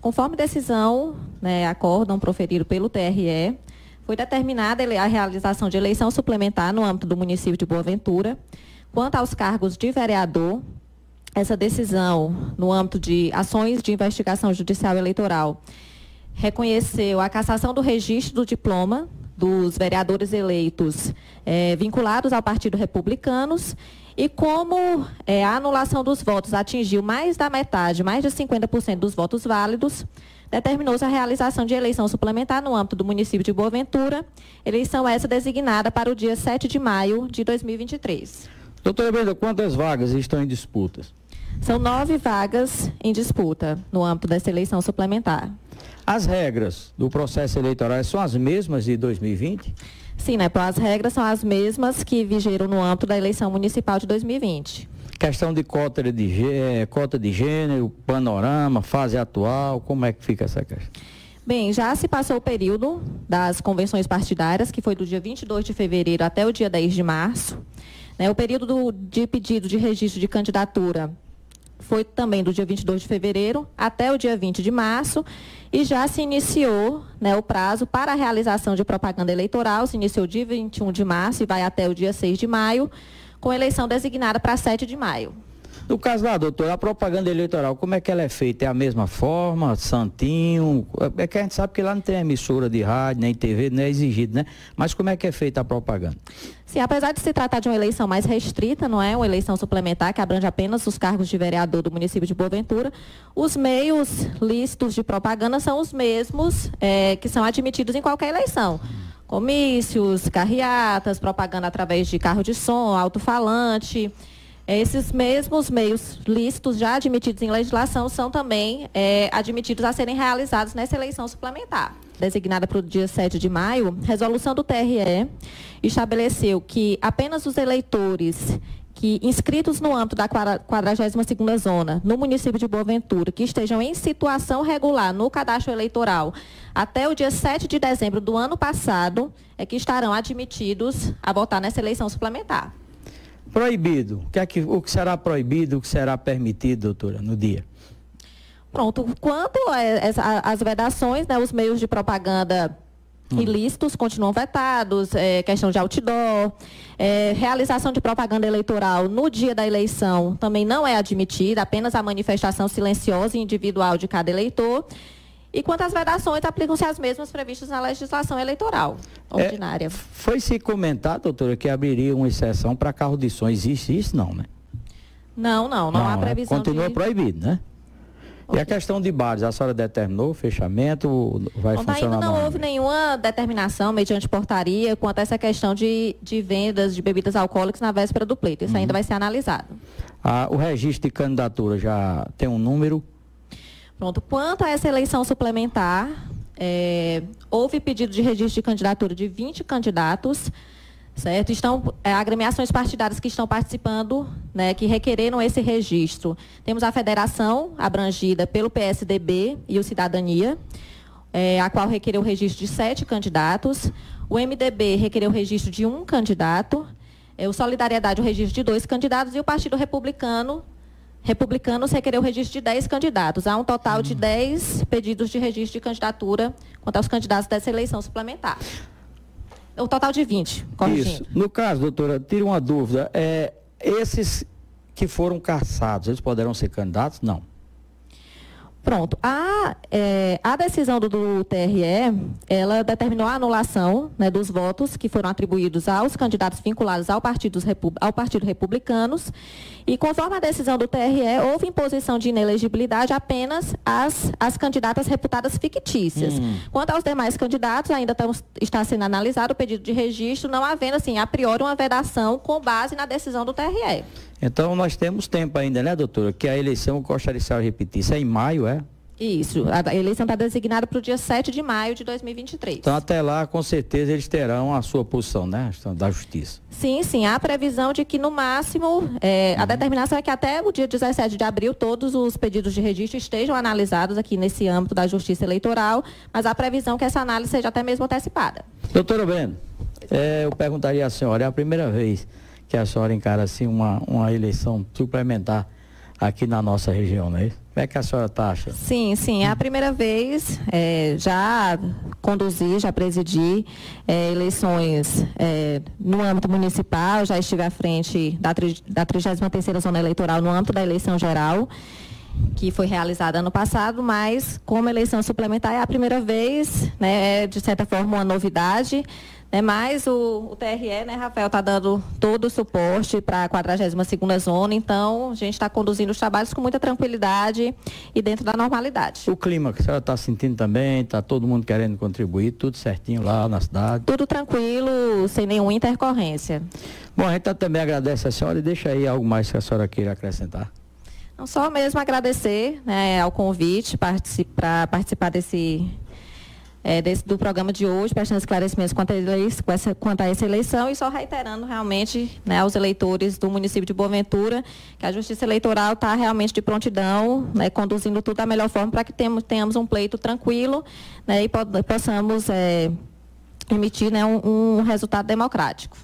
conforme decisão, né, acórdão proferido pelo TRE, foi determinada a realização de eleição suplementar no âmbito do município de Boa Ventura. Quanto aos cargos de vereador, essa decisão, no âmbito de ações de investigação judicial eleitoral, reconheceu a cassação do registro do diploma dos vereadores eleitos é, vinculados ao Partido Republicanos e como é, a anulação dos votos atingiu mais da metade, mais de 50% dos votos válidos, determinou-se a realização de eleição suplementar no âmbito do município de Boa Ventura, eleição essa designada para o dia 7 de maio de 2023. Doutora Brenda, quantas vagas estão em disputas? São nove vagas em disputa no âmbito dessa eleição suplementar. As regras do processo eleitoral são as mesmas de 2020? Sim, né? As regras são as mesmas que vigeram no âmbito da eleição municipal de 2020. Questão de cota de, é, cota de gênero, panorama, fase atual, como é que fica essa questão? Bem, já se passou o período das convenções partidárias, que foi do dia 22 de fevereiro até o dia 10 de março. Né? O período do, de pedido de registro de candidatura foi também do dia 22 de fevereiro até o dia 20 de março e já se iniciou né, o prazo para a realização de propaganda eleitoral, se iniciou dia 21 de março e vai até o dia 6 de maio, com eleição designada para 7 de maio. No caso lá, doutor, a propaganda eleitoral, como é que ela é feita? É a mesma forma, santinho? É que a gente sabe que lá não tem emissora de rádio, nem TV, não é exigido, né? Mas como é que é feita a propaganda? Sim, apesar de se tratar de uma eleição mais restrita, não é? Uma eleição suplementar que abrange apenas os cargos de vereador do município de Boaventura, os meios listos de propaganda são os mesmos é, que são admitidos em qualquer eleição comícios, carreatas, propaganda através de carro de som, alto-falante. Esses mesmos meios lícitos já admitidos em legislação são também é, admitidos a serem realizados nessa eleição suplementar. Designada para o dia 7 de maio, resolução do TRE estabeleceu que apenas os eleitores que inscritos no âmbito da 42ª zona, no município de Boa Ventura, que estejam em situação regular no cadastro eleitoral até o dia 7 de dezembro do ano passado, é que estarão admitidos a votar nessa eleição suplementar. Proibido. O que, é que, o que será proibido, o que será permitido, doutora, no dia? Pronto. Quanto às vedações, né, os meios de propaganda hum. ilícitos continuam vetados, é, questão de outdoor, é, realização de propaganda eleitoral no dia da eleição também não é admitida, apenas a manifestação silenciosa e individual de cada eleitor. E quanto às vedações, aplicam-se as mesmas previstas na legislação eleitoral ordinária. É, foi se comentar, doutora, que abriria uma exceção para carro de som. Existe isso, não, né? Não, não, não, não há é, previsão. Continua de... proibido, né? E a questão de bares, a senhora determinou o fechamento? Vai Bom, funcionar ainda não houve nenhuma determinação mediante portaria quanto a essa questão de, de vendas de bebidas alcoólicas na véspera do pleito. Isso uhum. ainda vai ser analisado. Ah, o registro de candidatura já tem um número? Pronto. Quanto a essa eleição suplementar, é, houve pedido de registro de candidatura de 20 candidatos, certo? Estão é, agremiações partidárias que estão participando, né, que requereram esse registro. Temos a federação abrangida pelo PSDB e o Cidadania, é, a qual requereu o registro de sete candidatos. O MDB requereu o registro de um candidato. É, o Solidariedade o registro de dois candidatos e o Partido Republicano Republicanos requereu o registro de 10 candidatos. Há um total de 10 pedidos de registro de candidatura quanto aos candidatos dessa eleição suplementar. O total de 20, corrigindo. Isso. No caso, doutora, tira uma dúvida. É, esses que foram caçados, eles poderão ser candidatos? Não. Pronto. A, é, a decisão do, do, TRE, ela determinou a anulação né, dos votos que foram atribuídos aos candidatos vinculados ao Partido, ao Partido Republicanos. E conforme a decisão do TRE, houve imposição de inelegibilidade apenas às, às candidatas reputadas fictícias. Hum. Quanto aos demais candidatos, ainda tão, está sendo analisado o pedido de registro, não havendo, assim, a priori, uma vedação com base na decisão do TRE. Então nós temos tempo ainda, né, doutora? Que a eleição, gostaria de repetir, isso é em maio, é? Isso, a eleição está designada para o dia 7 de maio de 2023. Então, até lá, com certeza, eles terão a sua posição, né? Da justiça. Sim, sim. Há previsão de que, no máximo, é, uhum. a determinação é que até o dia 17 de abril, todos os pedidos de registro estejam analisados aqui nesse âmbito da justiça eleitoral, mas há previsão que essa análise seja até mesmo antecipada. Doutora Breno, é, eu perguntaria à senhora, é a primeira vez que a senhora encara assim uma, uma eleição suplementar aqui na nossa região, não é isso? Como é que a senhora está achando? Sim, sim. É a primeira vez, é, já conduzi, já presidi é, eleições é, no âmbito municipal, já estive à frente da, da 33ª Zona Eleitoral no âmbito da eleição geral, que foi realizada ano passado, mas como eleição suplementar é a primeira vez, né, é, de certa forma uma novidade, né, mas o, o TRE, né, Rafael, está dando todo o suporte para a 42ª Zona, então a gente está conduzindo os trabalhos com muita tranquilidade e dentro da normalidade. O clima que a senhora está sentindo também, está todo mundo querendo contribuir, tudo certinho lá na cidade? Tudo tranquilo, sem nenhuma intercorrência. Bom, a gente também agradece a senhora e deixa aí algo mais que a senhora queira acrescentar. Não só mesmo agradecer né, ao convite para participar desse é, desse, do programa de hoje, prestando esclarecimentos quanto a, essa, quanto a essa eleição e só reiterando realmente né, aos eleitores do município de Boaventura que a Justiça Eleitoral está realmente de prontidão, né, conduzindo tudo da melhor forma para que temos, tenhamos um pleito tranquilo né, e possamos é, emitir né, um, um resultado democrático.